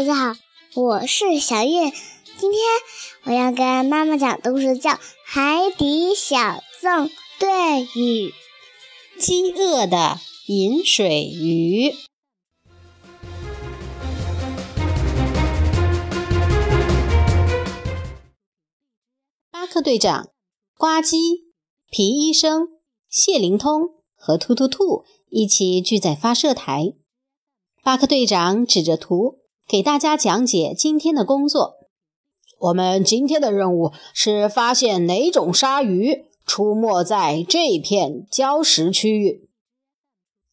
大家好，我是小月。今天我要跟妈妈讲的故事叫《海底小纵队与饥饿的饮水鱼》。巴克队长、呱唧、皮医生、谢灵通和突突兔一起聚在发射台。巴克队长指着图给大家讲解今天的工作。我们今天的任务是发现哪种鲨鱼出没在这片礁石区域。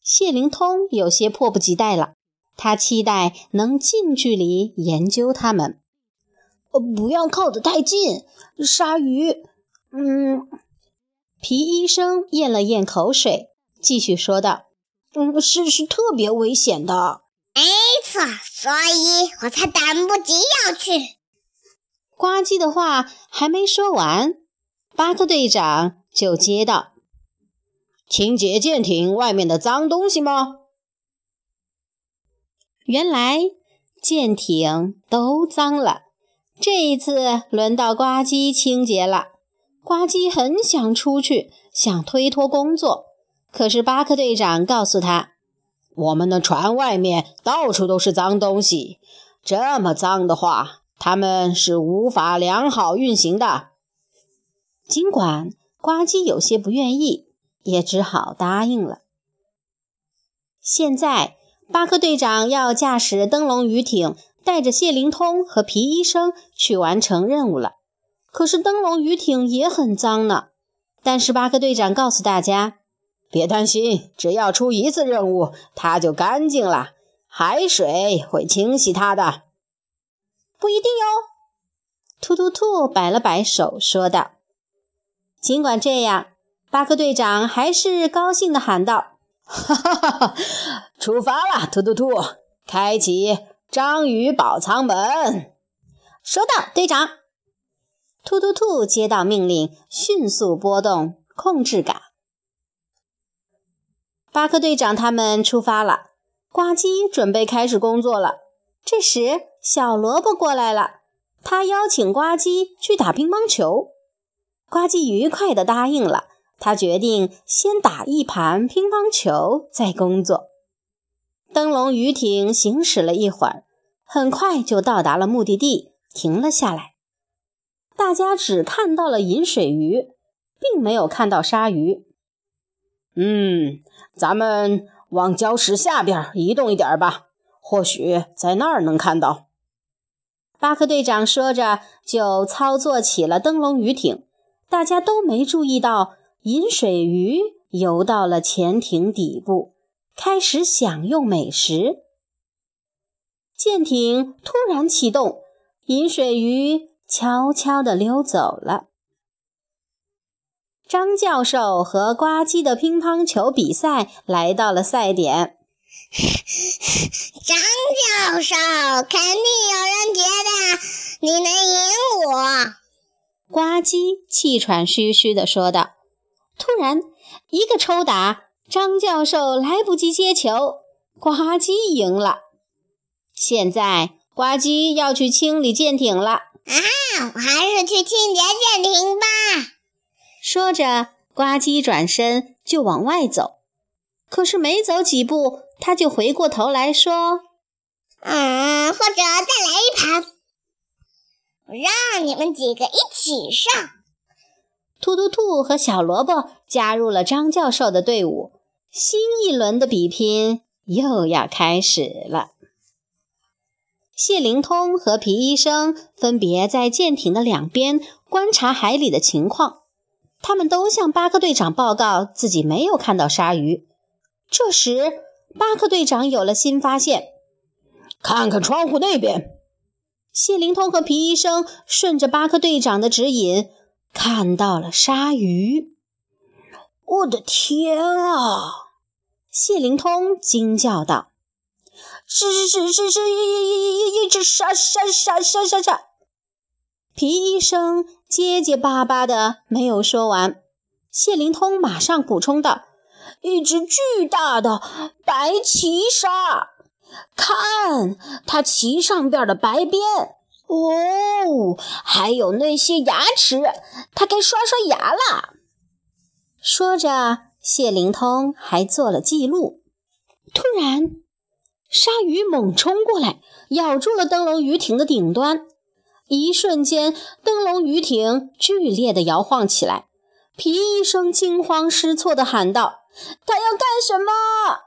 谢灵通有些迫不及待了，他期待能近距离研究它们。呃，不要靠得太近，鲨鱼……嗯，皮医生咽了咽口水，继续说道。嗯，是是特别危险的，错，所以我才等不及要去。呱唧的话还没说完，巴克队长就接道：“清洁舰艇外面的脏东西吗？”原来舰艇都脏了，这一次轮到呱唧清洁了。呱唧很想出去，想推脱工作。可是巴克队长告诉他：“我们的船外面到处都是脏东西，这么脏的话，他们是无法良好运行的。”尽管呱唧有些不愿意，也只好答应了。现在，巴克队长要驾驶灯笼鱼艇，带着谢灵通和皮医生去完成任务了。可是灯笼鱼艇也很脏呢。但是巴克队长告诉大家。别担心，只要出一次任务，它就干净了。海水会清洗它的。不一定哟。突突兔摆了摆手，说道：“尽管这样，巴克队长还是高兴地喊道：‘哈哈哈哈！出发了，突突兔，开启章鱼宝仓门。’收到，队长。”突突兔接到命令，迅速拨动控制杆。巴克队长他们出发了，呱唧准备开始工作了。这时，小萝卜过来了，他邀请呱唧去打乒乓球。呱唧愉快地答应了。他决定先打一盘乒乓球，再工作。灯笼鱼艇行驶了一会儿，很快就到达了目的地，停了下来。大家只看到了饮水鱼，并没有看到鲨鱼。嗯。咱们往礁石下边移动一点吧，或许在那儿能看到。巴克队长说着，就操作起了灯笼鱼艇。大家都没注意到，饮水鱼游到了潜艇底部，开始享用美食。舰艇突然启动，饮水鱼悄悄地溜走了。张教授和呱唧的乒乓球比赛来到了赛点。张教授，肯定有人觉得你能赢我。呱唧气喘吁吁地说道。突然，一个抽打，张教授来不及接球，呱唧赢了。现在，呱唧要去清理舰艇了。啊，我还是去清洁舰艇吧。说着，呱唧转身就往外走。可是没走几步，他就回过头来说：“嗯，或者再来一盘，我让你们几个一起上。”突突兔和小萝卜加入了张教授的队伍，新一轮的比拼又要开始了。谢灵通和皮医生分别在舰艇的两边观察海里的情况。他们都向巴克队长报告自己没有看到鲨鱼。这时，巴克队长有了新发现：“看看窗户那边。”谢灵通和皮医生顺着巴克队长的指引，看到了鲨鱼。我的天啊！谢灵通惊叫道：“是是是是是，一一一一一只鲨鲨鲨鲨鲨鲨！”皮医生结结巴巴的没有说完，谢灵通马上补充道：“一只巨大的白鳍鲨，看它鳍上边的白边，哦，还有那些牙齿，它该刷刷牙了。说着，谢灵通还做了记录。突然，鲨鱼猛冲过来，咬住了灯笼鱼艇的顶端。一瞬间，灯笼鱼艇剧烈地摇晃起来。皮医生惊慌失措地喊道：“他要干什么？”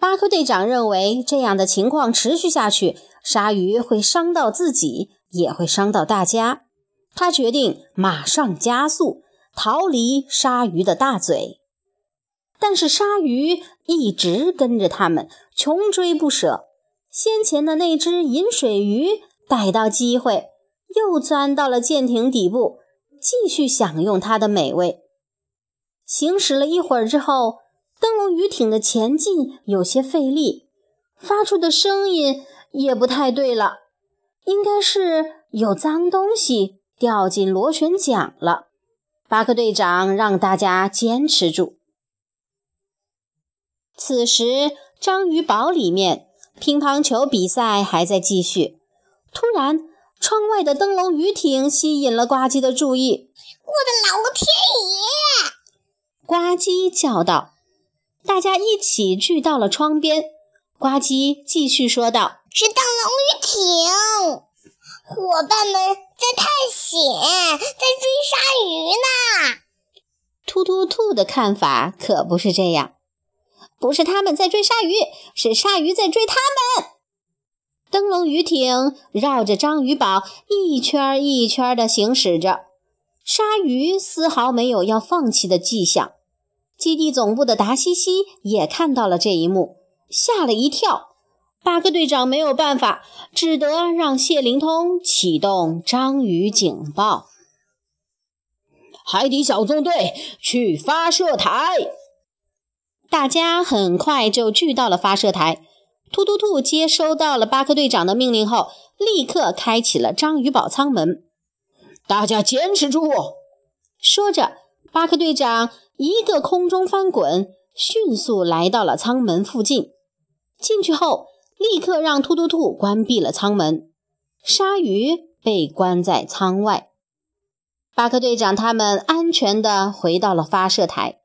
巴克队长认为，这样的情况持续下去，鲨鱼会伤到自己，也会伤到大家。他决定马上加速，逃离鲨鱼的大嘴。但是鲨鱼一直跟着他们，穷追不舍。先前的那只银水鱼逮到机会，又钻到了舰艇底部。继续享用它的美味。行驶了一会儿之后，灯笼鱼艇的前进有些费力，发出的声音也不太对了，应该是有脏东西掉进螺旋桨了。巴克队长让大家坚持住。此时，章鱼堡里面乒乓球比赛还在继续。突然，窗外的灯笼鱼艇吸引了呱唧的注意。我的老天爷！呱唧叫道。大家一起聚到了窗边。呱唧继续说道：“是灯笼鱼艇，伙伴们在探险，在追鲨鱼呢。”突突兔的看法可不是这样，不是他们在追鲨鱼，是鲨鱼在追他们。灯笼鱼艇绕着章鱼堡一圈一圈地行驶着，鲨鱼丝毫没有要放弃的迹象。基地总部的达西西也看到了这一幕，吓了一跳。巴克队长没有办法，只得让谢灵通启动章鱼警报。海底小纵队去发射台。大家很快就聚到了发射台。突突兔接收到了巴克队长的命令后，立刻开启了章鱼堡舱门。大家坚持住！说着，巴克队长一个空中翻滚，迅速来到了舱门附近。进去后，立刻让突突兔关闭了舱门。鲨鱼被关在舱外。巴克队长他们安全地回到了发射台。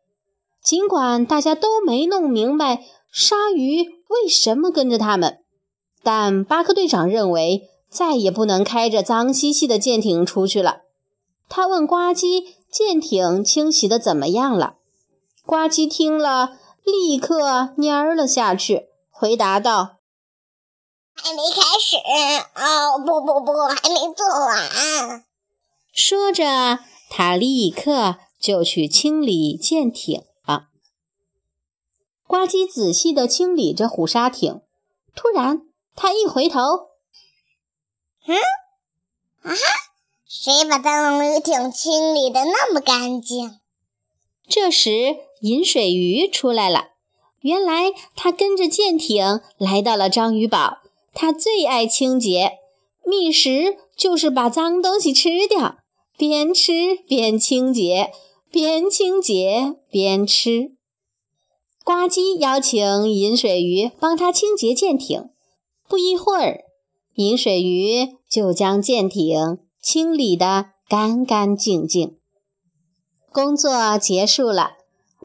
尽管大家都没弄明白。鲨鱼为什么跟着他们？但巴克队长认为再也不能开着脏兮兮的舰艇出去了。他问呱唧：“舰艇清洗的怎么样了？”呱唧听了，立刻蔫了下去，回答道：“还没开始。哦，不不不，还没做完。”说着，他立刻就去清理舰艇。呱唧仔细地清理着虎鲨艇，突然，他一回头，嗯，啊哈，谁把灯笼鱼艇清理的那么干净？这时，饮水鱼出来了。原来，他跟着舰艇来到了章鱼堡。他最爱清洁，觅食就是把脏东西吃掉，边吃边清洁，边清洁边吃。呱唧邀请银水鱼帮他清洁舰艇。不一会儿，银水鱼就将舰艇清理得干干净净。工作结束了，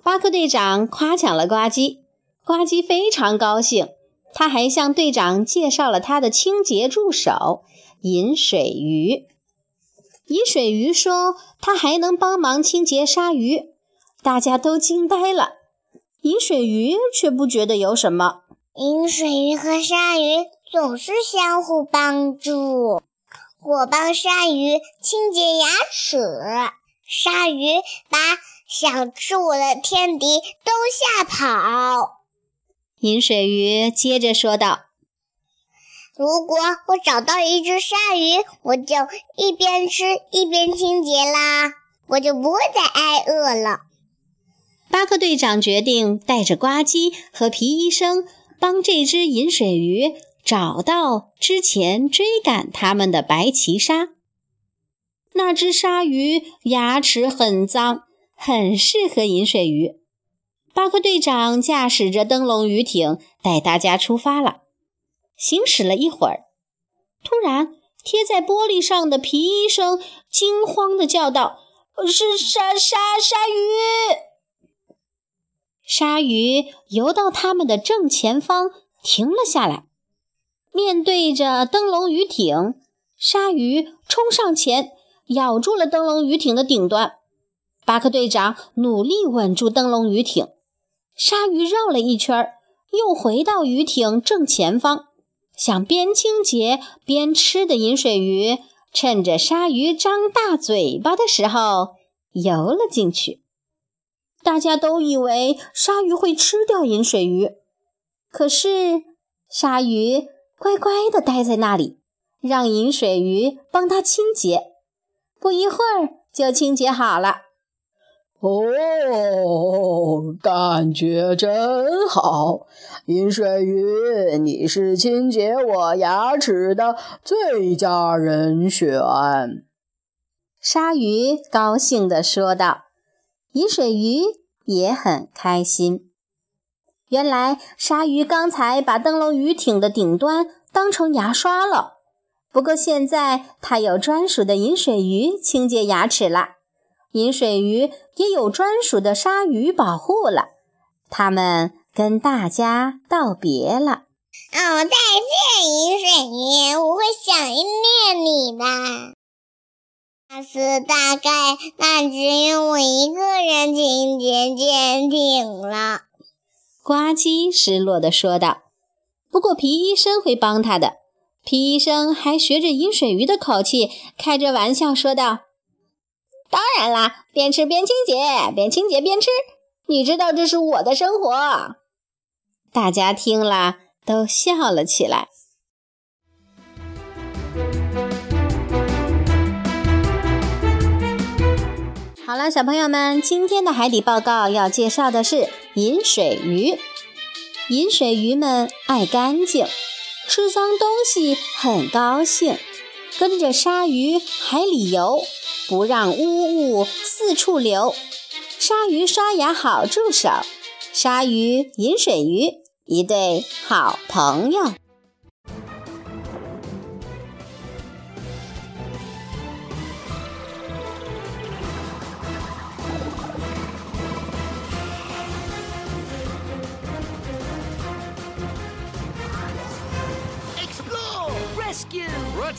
巴克队长夸奖了呱唧，呱唧非常高兴。他还向队长介绍了他的清洁助手银水鱼。银水鱼说他还能帮忙清洁鲨鱼，大家都惊呆了。银水鱼却不觉得有什么。银水鱼和鲨鱼总是相互帮助。我帮鲨鱼清洁牙齿，鲨鱼把想吃我的天敌都吓跑。银水鱼接着说道：“如果我找到一只鲨鱼，我就一边吃一边清洁啦，我就不会再挨饿了。”巴克队长决定带着呱唧和皮医生，帮这只银水鱼找到之前追赶他们的白鳍鲨。那只鲨鱼牙齿很脏，很适合银水鱼。巴克队长驾驶着灯笼鱼艇带大家出发了。行驶了一会儿，突然贴在玻璃上的皮医生惊慌地叫道：“是鲨鲨鲨鱼！”鲨鱼游到他们的正前方，停了下来，面对着灯笼鱼艇。鲨鱼冲上前，咬住了灯笼鱼艇的顶端。巴克队长努力稳住灯笼鱼艇。鲨鱼绕了一圈，又回到鱼艇正前方，想边清洁边吃的饮水鱼，趁着鲨鱼张大嘴巴的时候游了进去。大家都以为鲨鱼会吃掉饮水鱼，可是鲨鱼乖乖地待在那里，让饮水鱼帮它清洁。不一会儿就清洁好了。哦，感觉真好！饮水鱼，你是清洁我牙齿的最佳人选。鲨鱼高兴地说道。饮水鱼也很开心。原来鲨鱼刚才把灯笼鱼艇的顶端当成牙刷了，不过现在它有专属的饮水鱼清洁牙齿了，饮水鱼也有专属的鲨鱼保护了。他们跟大家道别了。哦，再见，饮水鱼，我会想念你的。下次大概那只有我一个人清洁舰艇了。呱唧失落地说道。不过皮医生会帮他的。皮医生还学着饮水鱼的口气，开着玩笑说道：“当然啦，边吃边清洁，边清洁边吃。你知道这是我的生活。”大家听了都笑了起来。好了，小朋友们，今天的海底报告要介绍的是饮水鱼。饮水鱼们爱干净，吃脏东西很高兴，跟着鲨鱼海里游，不让污物四处流。鲨鱼刷牙好助手，鲨鱼饮水鱼一对好朋友。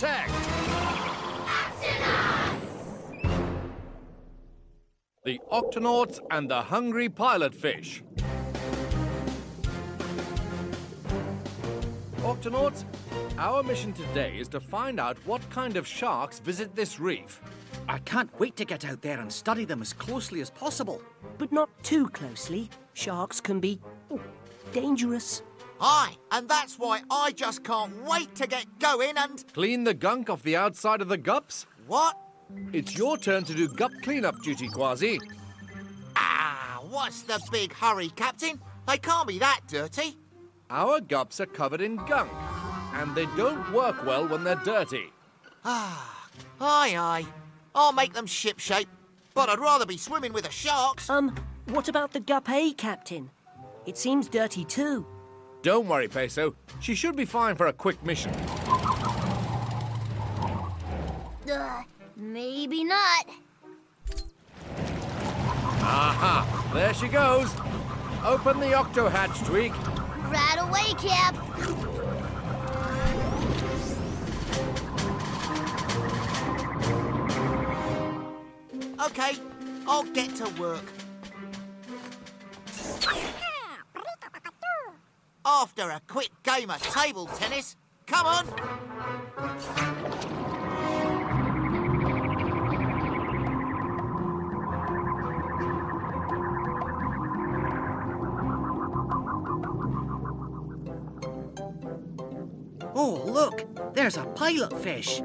Rescue! Protect! The Octonauts and the Hungry Pilot Fish. Octonauts, our mission today is to find out what kind of sharks visit this reef. I can't wait to get out there and study them as closely as possible. But not too closely. Sharks can be oh, dangerous. Aye, and that's why I just can't wait to get going and. Clean the gunk off the outside of the gups? What? It's your turn to do gup cleanup duty, Quasi. Ah, what's the big hurry, Captain? They can't be that dirty. Our gups are covered in gunk, and they don't work well when they're dirty. Ah, aye, aye. I'll make them shipshape, but I'd rather be swimming with the sharks. Um, what about the Gup A, Captain? It seems dirty too. Don't worry, Peso. She should be fine for a quick mission. Uh, maybe not. Aha! There she goes. Open the octo hatch, Tweak. Right away, Cap. Okay, I'll get to work. After a quick game of table tennis, come on. Oh, look, there's a pilot fish.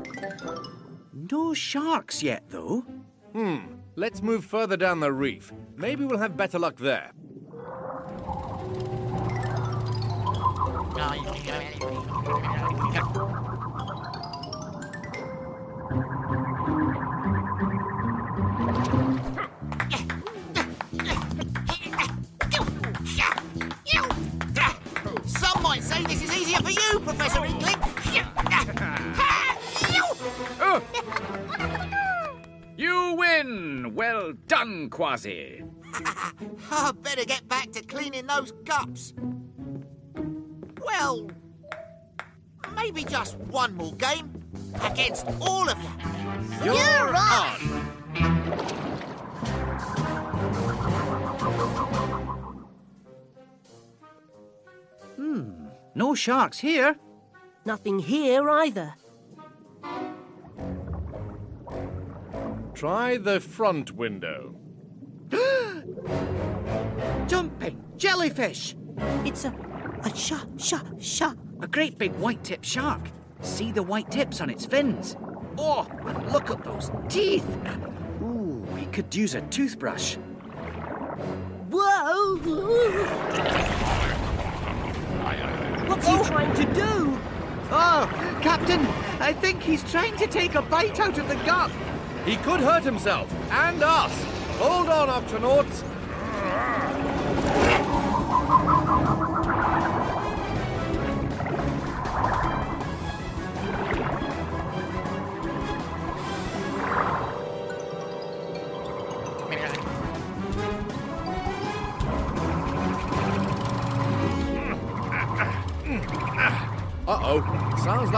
No sharks yet, though. Hmm. Let's move further down the reef. Maybe we'll have better luck there. Some might say this is easier for you, Professor you win! Well done, Quasi. I'd better get back to cleaning those cups. Well, maybe just one more game against all of you. You're, on. Hmm, no sharks here. Nothing here either. Try the front window. Jumping jellyfish. It's a a shark, shark, shark. A great big white tip shark. See the white tips on its fins. Oh, and look at those teeth. Ooh, we could use a toothbrush. Whoa! What's he oh. trying to do? Oh, Captain, I think he's trying to take a bite out of the gut. He could hurt himself and us. Hold on, Octonauts.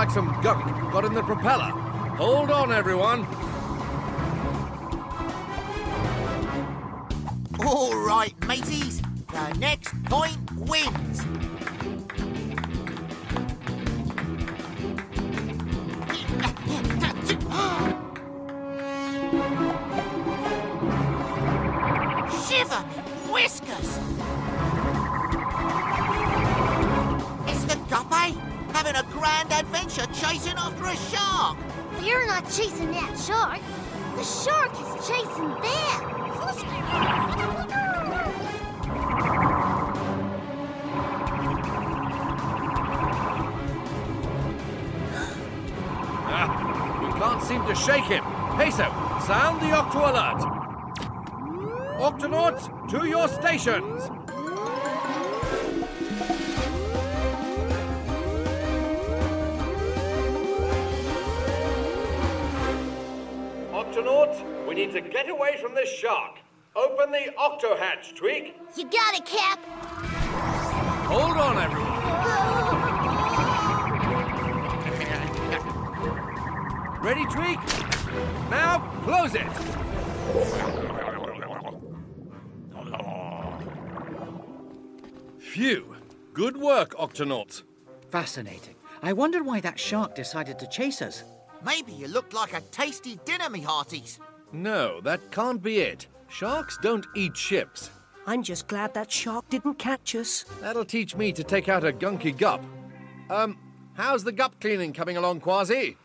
Like some gunk got in the propeller. Hold on, everyone. All right, mateys. The next point wins. Shiver whiskers! Having a grand adventure chasing after a shark. They're not chasing that shark. The shark is chasing them. Ah, we can't seem to shake him. Peso, sound the Octo alert. Octonauts, to your stations. We need to get away from this shark. Open the octo hatch, Tweak. You got it, Cap. Hold on, everyone. Ready, Tweak? Now, close it. Phew. Good work, Octonauts. Fascinating. I wondered why that shark decided to chase us. Maybe you looked like a tasty dinner, me hearties. No, that can't be it. Sharks don't eat ships. I'm just glad that shark didn't catch us. That'll teach me to take out a gunky gup. Um, how's the gup cleaning coming along, Quasi?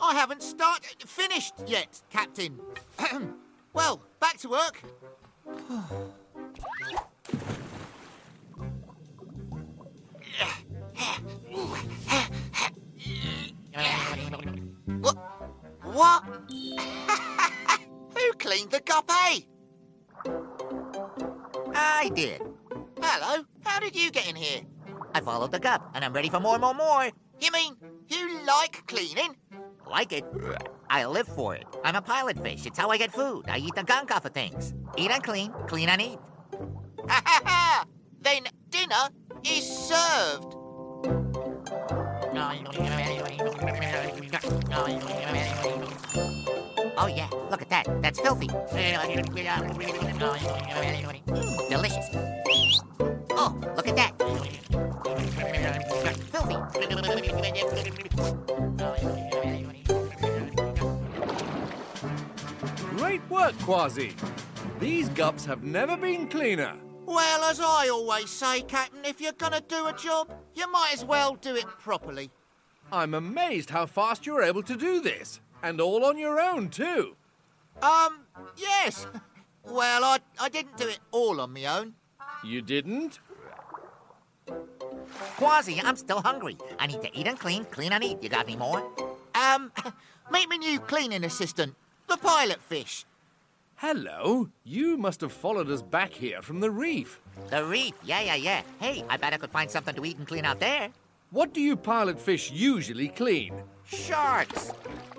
I haven't started finished yet, Captain. well, back to work. what? What? Who cleaned the guppy? Eh? I did. Hello. How did you get in here? I followed the gup, and I'm ready for more, more, more. You mean you like cleaning? Like it. I live for it. I'm a pilot fish. It's how I get food. I eat the gunk off of things. Eat and clean, clean and eat. Ha ha ha! Then dinner is served. Oh yeah, look at that. That's filthy. Mm, delicious. Oh, look at that. Filthy. Great work, Quasi. These gups have never been cleaner. Well, as I always say, Captain, if you're gonna do a job, you might as well do it properly. I'm amazed how fast you were able to do this. And all on your own, too. Um, yes. Well, I, I didn't do it all on my own. You didn't? Quasi, I'm still hungry. I need to eat and clean, clean and eat. You got any more? Um, meet my new cleaning assistant, the pilot fish. Hello. You must have followed us back here from the reef. The reef, yeah, yeah, yeah. Hey, I bet I could find something to eat and clean out there. what do you pilot fish usually clean? Sharks!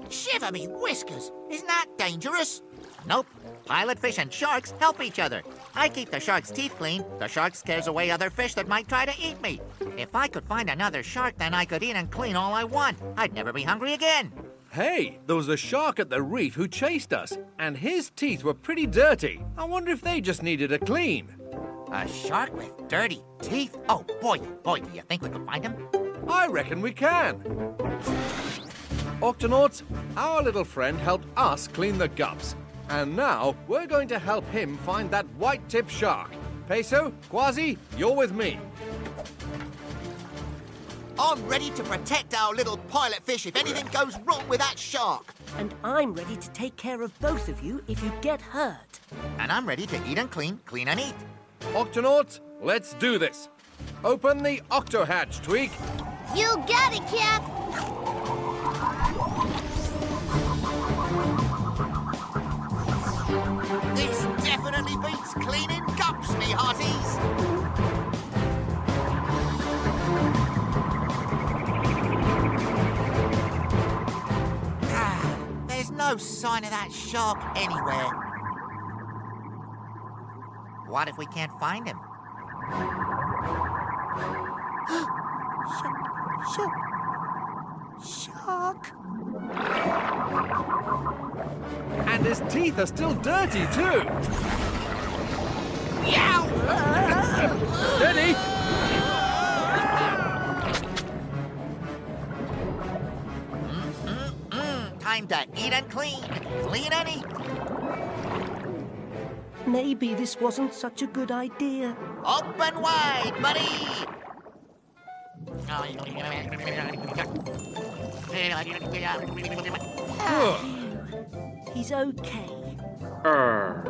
Shiver me whiskers! Isn't that dangerous? Nope. Pilot fish and sharks help each other. I keep the shark's teeth clean. The shark scares away other fish that might try to eat me. If I could find another shark, then I could eat and clean all I want. I'd never be hungry again. Hey, there was a shark at the reef who chased us, and his teeth were pretty dirty. I wonder if they just needed a clean. A shark with dirty teeth? Oh, boy, boy, do you think we could find him? I reckon we can. Octonauts, our little friend helped us clean the gups. And now we're going to help him find that white tip shark. Peso, Quasi, you're with me. I'm ready to protect our little pilot fish if anything goes wrong with that shark. And I'm ready to take care of both of you if you get hurt. And I'm ready to eat and clean, clean and eat. Octonauts, let's do this. Open the octo hatch, Tweak. You got it, Cap. Beats cleaning cups, me hearties. Ah, There's no sign of that shark anywhere. What if we can't find him? shark, shark, Shark? And his teeth are still dirty, too. Steady! Mm, time to eat and clean, clean and eat. Maybe this wasn't such a good idea. Open wide, buddy! He's okay. Ah,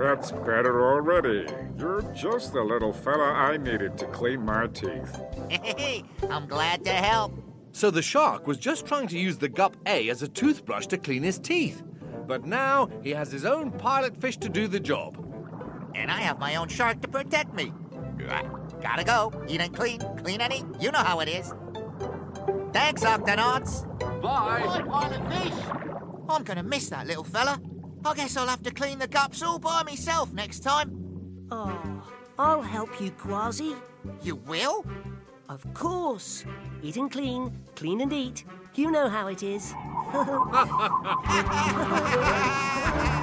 that's better already. You're just the little fella I needed to clean my teeth. Hey, I'm glad to help. So the shark was just trying to use the gup A as a toothbrush to clean his teeth. But now he has his own pilot fish to do the job. And I have my own shark to protect me. Gotta go. Eat and clean, clean and eat. You know how it is. Thanks, Octonauts. Bye! Bye, pilot fish. I'm gonna miss that little fella. I guess I'll have to clean the gups all by myself next time. Oh, I'll help you, Quasi. You will? Of course. Eat and clean, clean and eat. You know how it is.